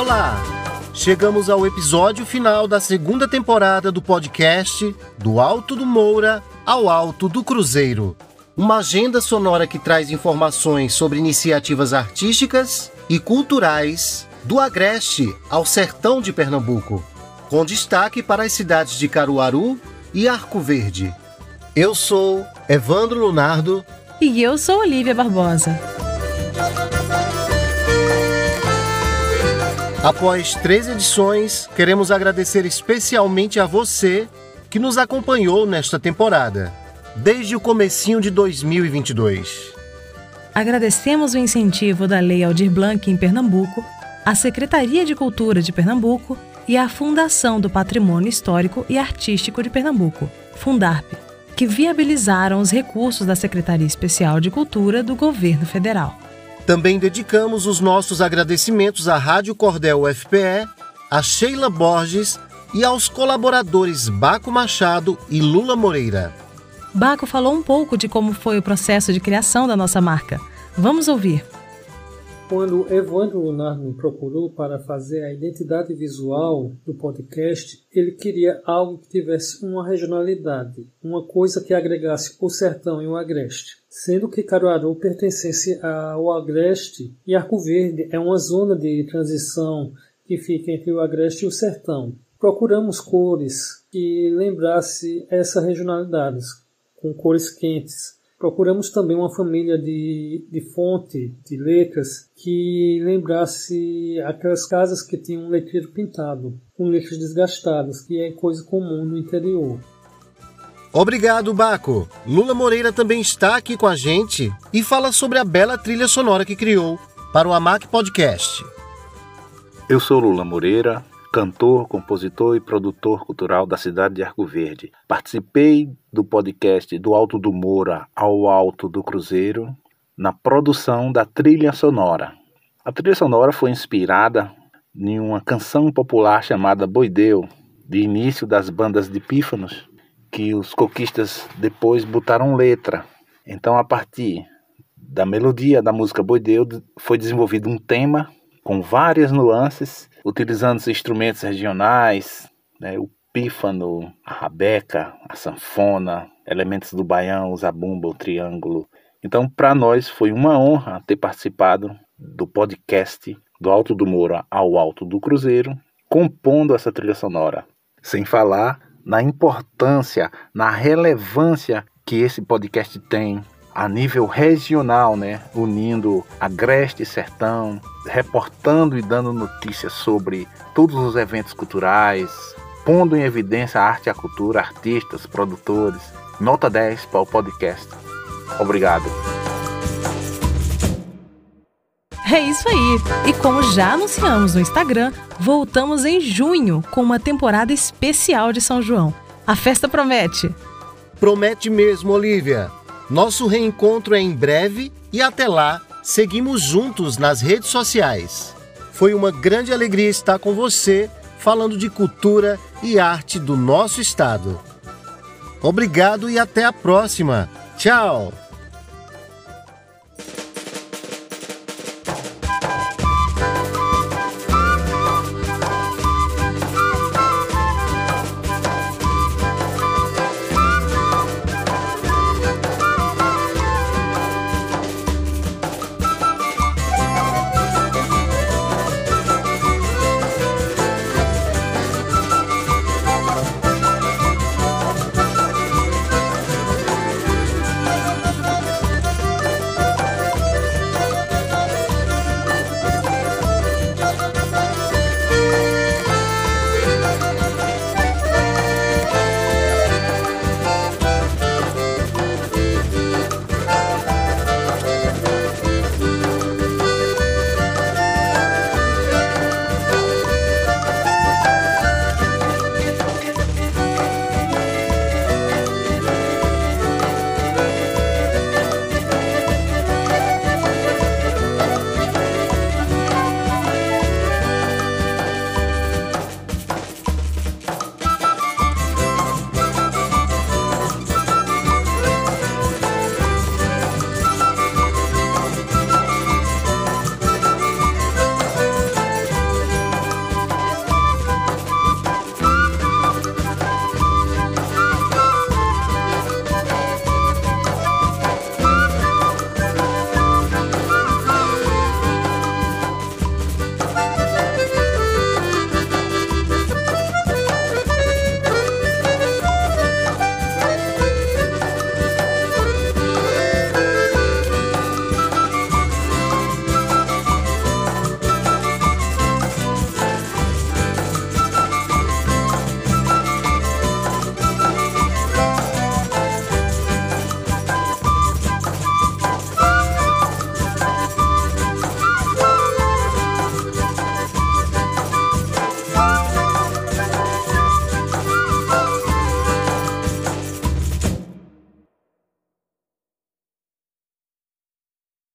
Olá! Chegamos ao episódio final da segunda temporada do podcast Do Alto do Moura ao Alto do Cruzeiro. Uma agenda sonora que traz informações sobre iniciativas artísticas e culturais do Agreste ao sertão de Pernambuco, com destaque para as cidades de Caruaru e Arco Verde. Eu sou Evandro Lunardo. E eu sou Olivia Barbosa. Após três edições, queremos agradecer especialmente a você que nos acompanhou nesta temporada, desde o comecinho de 2022. Agradecemos o incentivo da Lei Aldir Blanc em Pernambuco, a Secretaria de Cultura de Pernambuco e a Fundação do Patrimônio Histórico e Artístico de Pernambuco, Fundarp, que viabilizaram os recursos da Secretaria Especial de Cultura do Governo Federal. Também dedicamos os nossos agradecimentos à Rádio Cordel UFPE, a Sheila Borges e aos colaboradores Baco Machado e Lula Moreira. Baco falou um pouco de como foi o processo de criação da nossa marca. Vamos ouvir. Quando Evandro Lunar me procurou para fazer a identidade visual do podcast, ele queria algo que tivesse uma regionalidade, uma coisa que agregasse o sertão e o agreste. Sendo que Caruaru pertencesse ao agreste e Arco Verde é uma zona de transição que fica entre o agreste e o sertão. Procuramos cores que lembrasse essa regionalidade, com cores quentes, Procuramos também uma família de, de fonte, de letras, que lembrasse aquelas casas que tinham um letreiro pintado, com letras desgastadas, que é coisa comum no interior. Obrigado, Baco. Lula Moreira também está aqui com a gente e fala sobre a bela trilha sonora que criou para o AMAC Podcast. Eu sou Lula Moreira, cantor, compositor e produtor cultural da cidade de Arco Verde. Participei do podcast Do Alto do Moura ao Alto do Cruzeiro na produção da trilha sonora. A trilha sonora foi inspirada em uma canção popular chamada Boideu, de início das bandas de pífanos, que os coquistas depois botaram letra. Então, a partir da melodia da música Boideu, foi desenvolvido um tema com várias nuances, utilizando instrumentos regionais, né, o pífano, a rabeca, a sanfona, elementos do baião, o zabumba, o triângulo. Então, para nós foi uma honra ter participado do podcast do Alto do Moura ao Alto do Cruzeiro, compondo essa trilha sonora. Sem falar na importância, na relevância que esse podcast tem a nível regional, né, unindo agreste e sertão, reportando e dando notícias sobre todos os eventos culturais, pondo em evidência a arte e a cultura, artistas, produtores. Nota 10 para o podcast. Obrigado. É isso aí! E como já anunciamos no Instagram, voltamos em junho com uma temporada especial de São João. A festa promete! Promete mesmo, Olivia! Nosso reencontro é em breve e até lá, seguimos juntos nas redes sociais. Foi uma grande alegria estar com você falando de cultura e arte do nosso estado. Obrigado e até a próxima. Tchau!